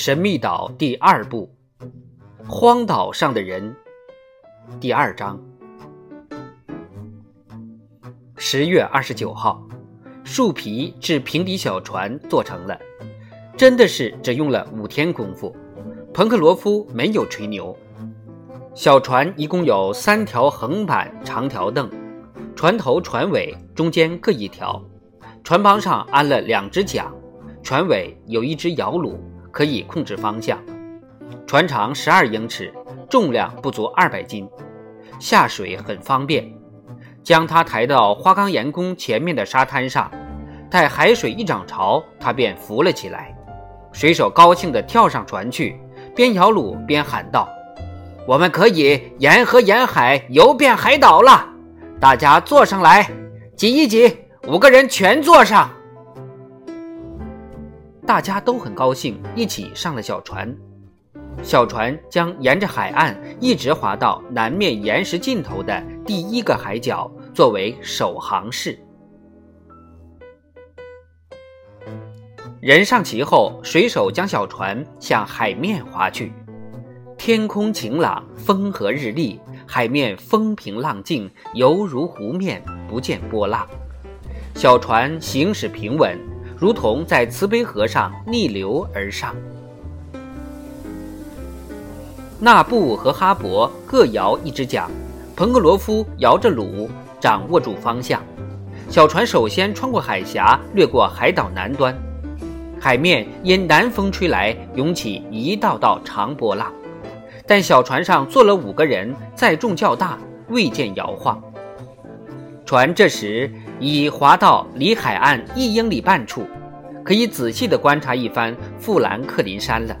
神秘岛第二部，荒岛上的人，第二章。十月二十九号，树皮至平底小船做成了，真的是只用了五天功夫。彭克罗夫没有吹牛。小船一共有三条横板长条凳，船头、船尾中间各一条，船帮上安了两只桨，船尾有一只摇橹。可以控制方向，船长十二英尺，重量不足二百斤，下水很方便。将它抬到花岗岩宫前面的沙滩上，待海水一涨潮，它便浮了起来。水手高兴地跳上船去，边摇橹边喊道：“我们可以沿河沿海游遍海岛了！大家坐上来，挤一挤，五个人全坐上。”大家都很高兴，一起上了小船。小船将沿着海岸一直划到南面岩石尽头的第一个海角，作为首航式。人上齐后，水手将小船向海面划去。天空晴朗，风和日丽，海面风平浪静，犹如湖面，不见波浪。小船行驶平稳。如同在慈悲河上逆流而上。纳布和哈勃各摇一只桨，彭格罗夫摇着橹，掌握住方向。小船首先穿过海峡，掠过海岛南端。海面因南风吹来，涌起一道道长波浪。但小船上坐了五个人，载重较大，未见摇晃。船这时已划到离海岸一英里半处，可以仔细地观察一番富兰克林山了。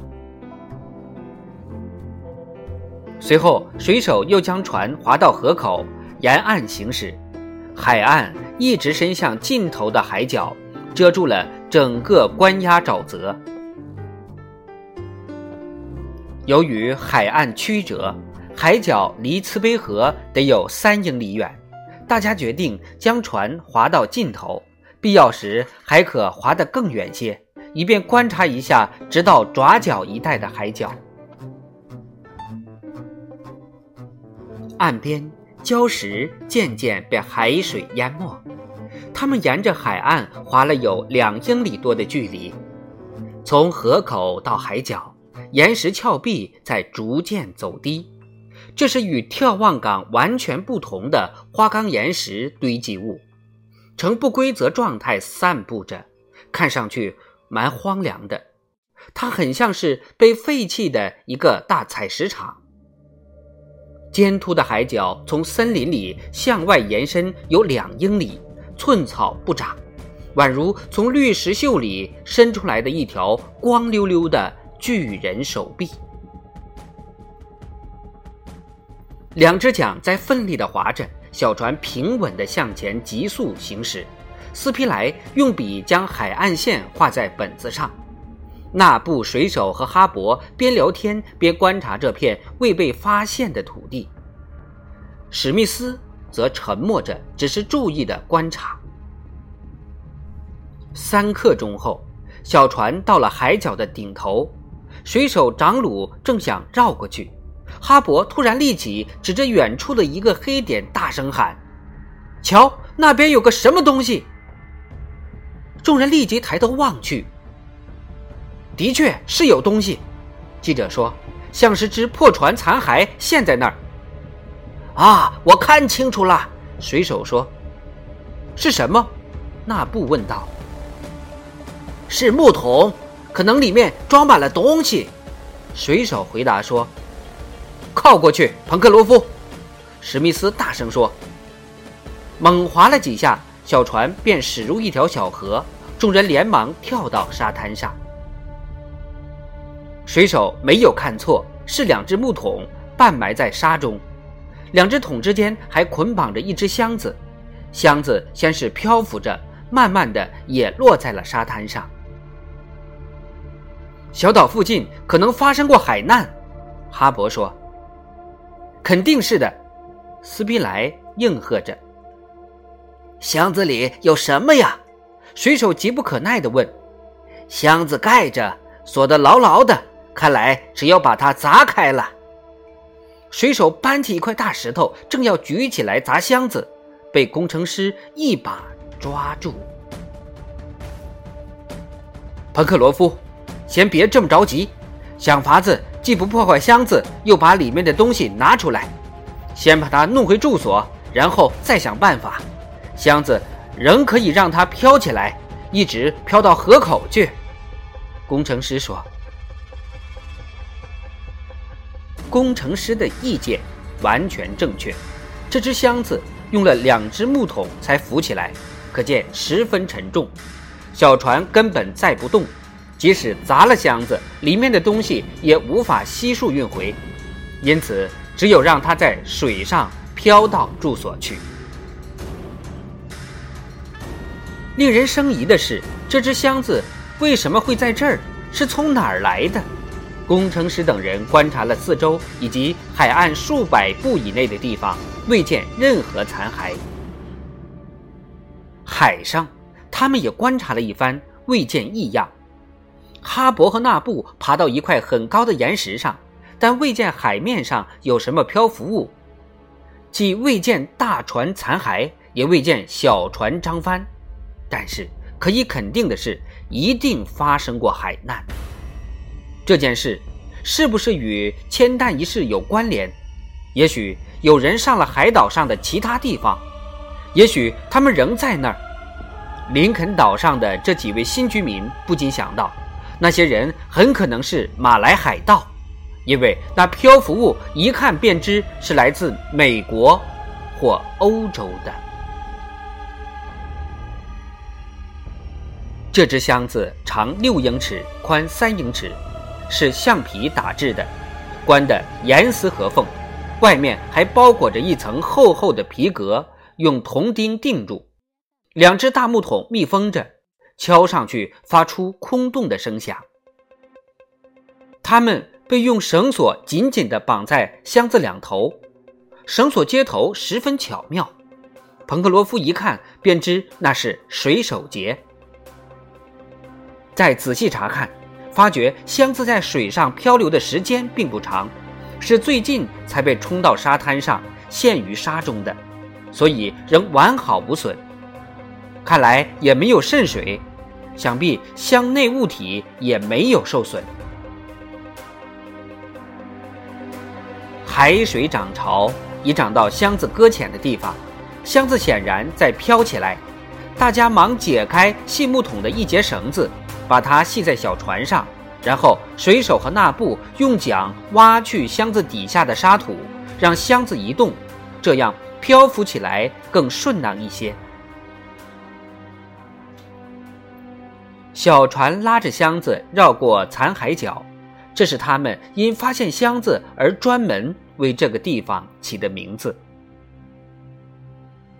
随后，水手又将船划到河口，沿岸行驶。海岸一直伸向尽头的海角，遮住了整个关押沼泽。由于海岸曲折，海角离慈悲河得有三英里远。大家决定将船划到尽头，必要时还可划得更远些，以便观察一下直到爪角一带的海角。岸边礁石渐渐被海水淹没，他们沿着海岸划了有两英里多的距离，从河口到海角，岩石峭壁在逐渐走低。这是与眺望港完全不同的花岗岩石堆积物，呈不规则状态散布着，看上去蛮荒凉的。它很像是被废弃的一个大采石场。尖凸的海角从森林里向外延伸有两英里，寸草不长，宛如从绿石秀里伸出来的一条光溜溜的巨人手臂。两只桨在奋力地划着，小船平稳地向前急速行驶。斯皮莱用笔将海岸线画在本子上。那布水手和哈勃边聊天边观察这片未被发现的土地。史密斯则沉默着，只是注意地观察。三刻钟后，小船到了海角的顶头，水手长鲁正想绕过去。哈勃突然立起，指着远处的一个黑点，大声喊：“瞧，那边有个什么东西！”众人立即抬头望去，的确是有东西。记者说：“像是只破船残骸陷在那儿。”啊，我看清楚了，水手说：“是什么？”纳布问道。“是木桶，可能里面装满了东西。”水手回答说。靠过去，彭克罗夫！史密斯大声说。猛划了几下，小船便驶入一条小河。众人连忙跳到沙滩上。水手没有看错，是两只木桶，半埋在沙中。两只桶之间还捆绑着一只箱子，箱子先是漂浮着，慢慢的也落在了沙滩上。小岛附近可能发生过海难，哈勃说。肯定是的，斯皮莱应和着。箱子里有什么呀？水手急不可耐地问。箱子盖着，锁得牢牢的。看来只要把它砸开了。水手搬起一块大石头，正要举起来砸箱子，被工程师一把抓住。彭克罗夫，先别这么着急，想法子既不破坏箱子，又把里面的东西拿出来，先把它弄回住所，然后再想办法。箱子仍可以让它飘起来，一直飘到河口去。工程师说。工程师的意见完全正确，这只箱子用了两只木桶才浮起来，可见十分沉重。小船根本载不动，即使砸了箱子，里面的东西也无法悉数运回，因此只有让它在水上飘到住所去。令人生疑的是，这只箱子为什么会在这儿？是从哪儿来的？工程师等人观察了四周以及海岸数百步以内的地方，未见任何残骸。海上，他们也观察了一番，未见异样。哈勃和纳布爬到一块很高的岩石上，但未见海面上有什么漂浮物，既未见大船残骸，也未见小船张帆。但是可以肯定的是，一定发生过海难。这件事是不是与铅弹一事有关联？也许有人上了海岛上的其他地方，也许他们仍在那儿。林肯岛上的这几位新居民不禁想到，那些人很可能是马来海盗，因为那漂浮物一看便知是来自美国或欧洲的。这只箱子长六英尺，宽三英尺。是橡皮打制的，关得严丝合缝，外面还包裹着一层厚厚的皮革，用铜钉钉住。两只大木桶密封着，敲上去发出空洞的声响。他们被用绳索紧紧地绑在箱子两头，绳索接头十分巧妙。彭克罗夫一看便知那是水手结。再仔细查看。发觉箱子在水上漂流的时间并不长，是最近才被冲到沙滩上，陷于沙中的，所以仍完好无损。看来也没有渗水，想必箱内物体也没有受损。海水涨潮已涨到箱子搁浅的地方，箱子显然在飘起来。大家忙解开细木桶的一节绳子。把它系在小船上，然后水手和纳布用桨挖去箱子底下的沙土，让箱子移动，这样漂浮起来更顺当一些。小船拉着箱子绕过残骸角，这是他们因发现箱子而专门为这个地方起的名字。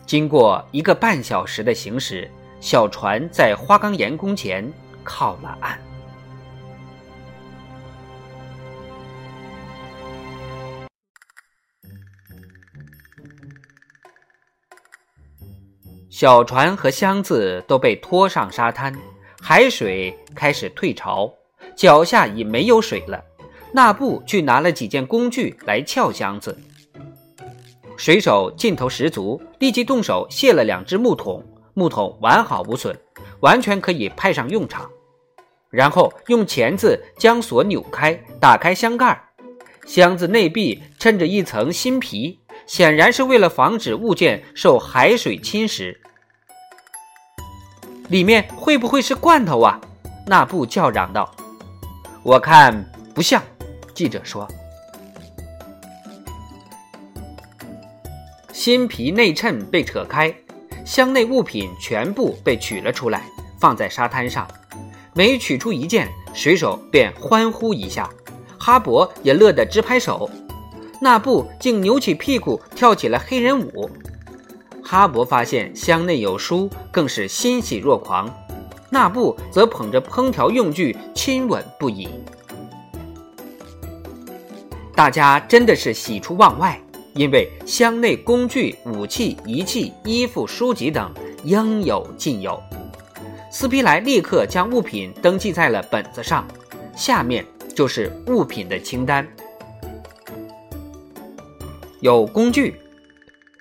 经过一个半小时的行驶，小船在花岗岩宫前。靠了岸，小船和箱子都被拖上沙滩，海水开始退潮，脚下已没有水了。纳布去拿了几件工具来撬箱子，水手劲头十足，立即动手卸了两只木桶，木桶完好无损，完全可以派上用场。然后用钳子将锁扭开，打开箱盖箱子内壁衬着一层新皮，显然是为了防止物件受海水侵蚀。里面会不会是罐头啊？纳布叫嚷道。我看不像，记者说。新皮内衬被扯开，箱内物品全部被取了出来，放在沙滩上。每取出一件，水手便欢呼一下，哈勃也乐得直拍手，纳布竟扭起屁股跳起了黑人舞。哈勃发现箱内有书，更是欣喜若狂，纳布则捧着烹调用具亲吻不已。大家真的是喜出望外，因为箱内工具、武器、仪器、衣服、书籍等应有尽有。斯皮莱立刻将物品登记在了本子上，下面就是物品的清单。有工具：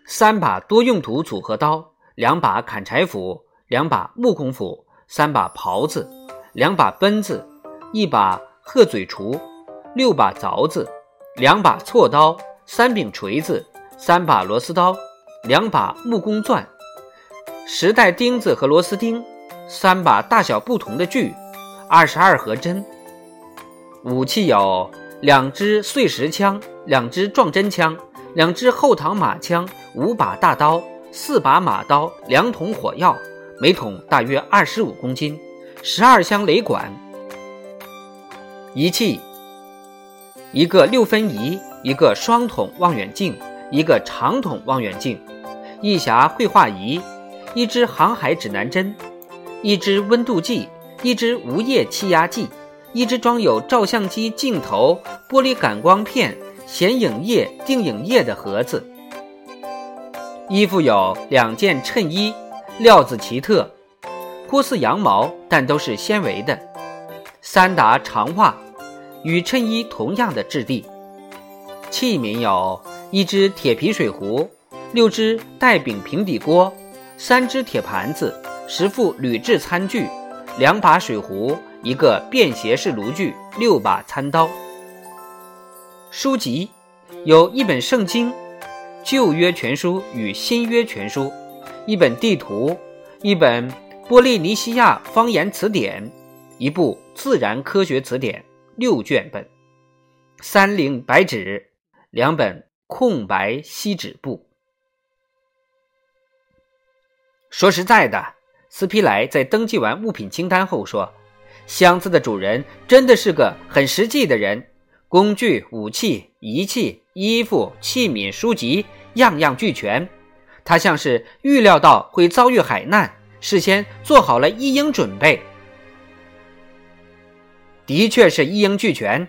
三把多用途组合刀，两把砍柴斧，两把木工斧，三把刨子，两把奔子，一把鹤嘴锄，六把凿子，两把锉刀，三柄锤子，三把螺丝刀，两把木工钻，十袋钉子和螺丝钉，三把大小不同的锯，二十二盒针。武器有两支碎石枪，两支撞针枪。两支后膛马枪，五把大刀，四把马刀，两桶火药，每桶大约二十五公斤，十二箱雷管。仪器：一个六分仪，一个双筒望远镜，一个长筒望远镜，一匣绘画仪，一支航海指南针，一支温度计，一支无液气压计，一支装有照相机镜头、玻璃感光片。显影液、定影液的盒子。衣服有两件衬衣，料子奇特，颇似羊毛，但都是纤维的。三打长袜，与衬衣同样的质地。器皿有一只铁皮水壶，六只带柄平底锅，三只铁盘子，十副铝制餐具，两把水壶，一个便携式炉具，六把餐刀。书籍有一本圣经、旧约全书与新约全书，一本地图，一本波利尼西亚方言词典，一部自然科学词典六卷本，三领白纸，两本空白锡纸布。说实在的，斯皮莱在登记完物品清单后说：“箱子的主人真的是个很实际的人。”工具、武器、仪器、衣服、器皿、书籍，样样俱全。他像是预料到会遭遇海难，事先做好了一应准备。的确是一应俱全。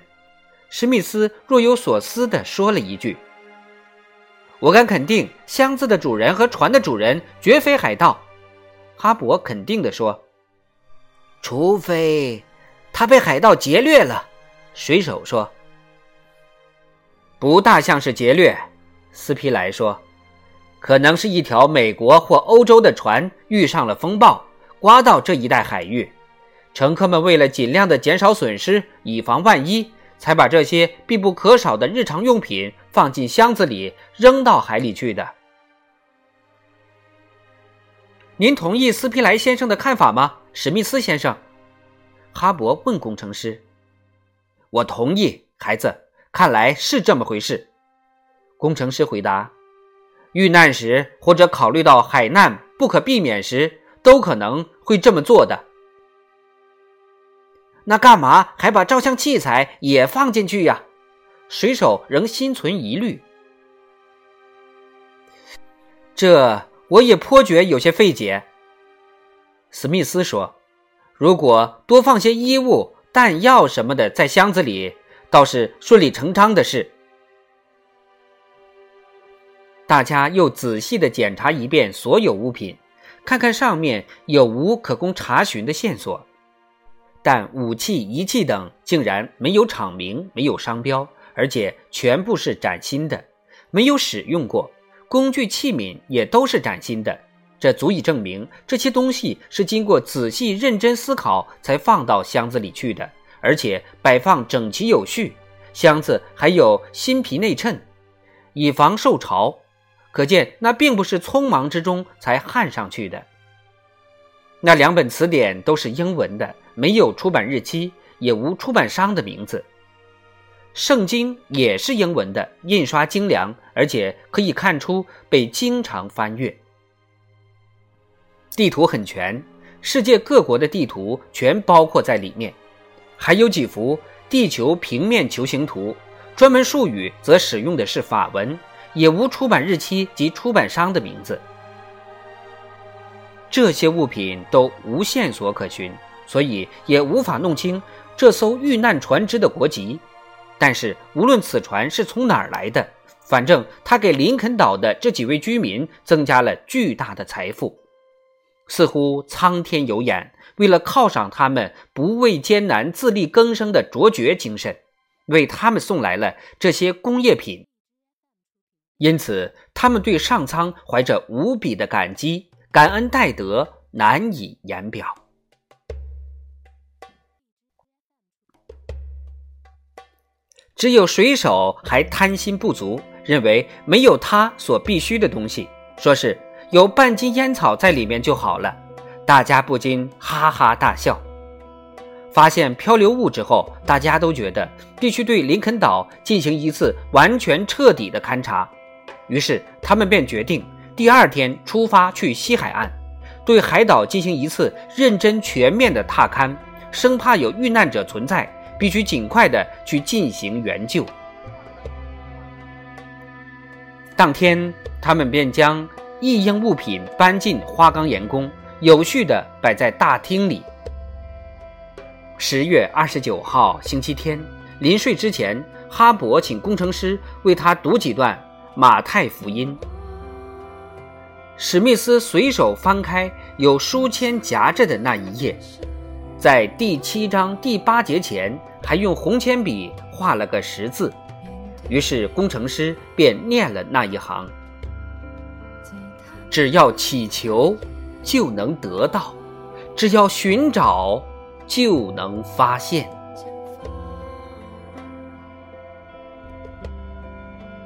史密斯若有所思地说了一句：“我敢肯定，箱子的主人和船的主人绝非海盗。”哈勃肯定地说：“除非他被海盗劫掠了。”水手说。不大像是劫掠，斯皮莱说，可能是一条美国或欧洲的船遇上了风暴，刮到这一带海域，乘客们为了尽量的减少损失，以防万一，才把这些必不可少的日常用品放进箱子里，扔到海里去的。您同意斯皮莱先生的看法吗，史密斯先生？哈勃问工程师。我同意，孩子。看来是这么回事，工程师回答：“遇难时或者考虑到海难不可避免时，都可能会这么做的。那干嘛还把照相器材也放进去呀？”水手仍心存疑虑。这我也颇觉有些费解。史密斯说：“如果多放些衣物、弹药什么的在箱子里。”倒是顺理成章的事。大家又仔细的检查一遍所有物品，看看上面有无可供查询的线索。但武器、仪器等竟然没有厂名、没有商标，而且全部是崭新的，没有使用过。工具器皿也都是崭新的，这足以证明这些东西是经过仔细认真思考才放到箱子里去的。而且摆放整齐有序，箱子还有新皮内衬，以防受潮。可见那并不是匆忙之中才焊上去的。那两本词典都是英文的，没有出版日期，也无出版商的名字。圣经也是英文的，印刷精良，而且可以看出被经常翻阅。地图很全，世界各国的地图全包括在里面。还有几幅地球平面球形图，专门术语则使用的是法文，也无出版日期及出版商的名字。这些物品都无线索可寻，所以也无法弄清这艘遇难船只的国籍。但是，无论此船是从哪儿来的，反正它给林肯岛的这几位居民增加了巨大的财富。似乎苍天有眼。为了犒赏他们不畏艰难、自力更生的卓绝精神，为他们送来了这些工业品。因此，他们对上苍怀着无比的感激，感恩戴德难以言表。只有水手还贪心不足，认为没有他所必需的东西，说是有半斤烟草在里面就好了。大家不禁哈哈大笑。发现漂流物之后，大家都觉得必须对林肯岛进行一次完全彻底的勘察，于是他们便决定第二天出发去西海岸，对海岛进行一次认真全面的踏勘，生怕有遇难者存在。必须尽快的去进行援救。当天，他们便将异应物品搬进花岗岩宫，有序的摆在大厅里。十月二十九号，星期天，临睡之前，哈勃请工程师为他读几段马太福音。史密斯随手翻开有书签夹着的那一页。在第七章第八节前，还用红铅笔画了个十字，于是工程师便念了那一行：“只要祈求，就能得到；只要寻找，就能发现。”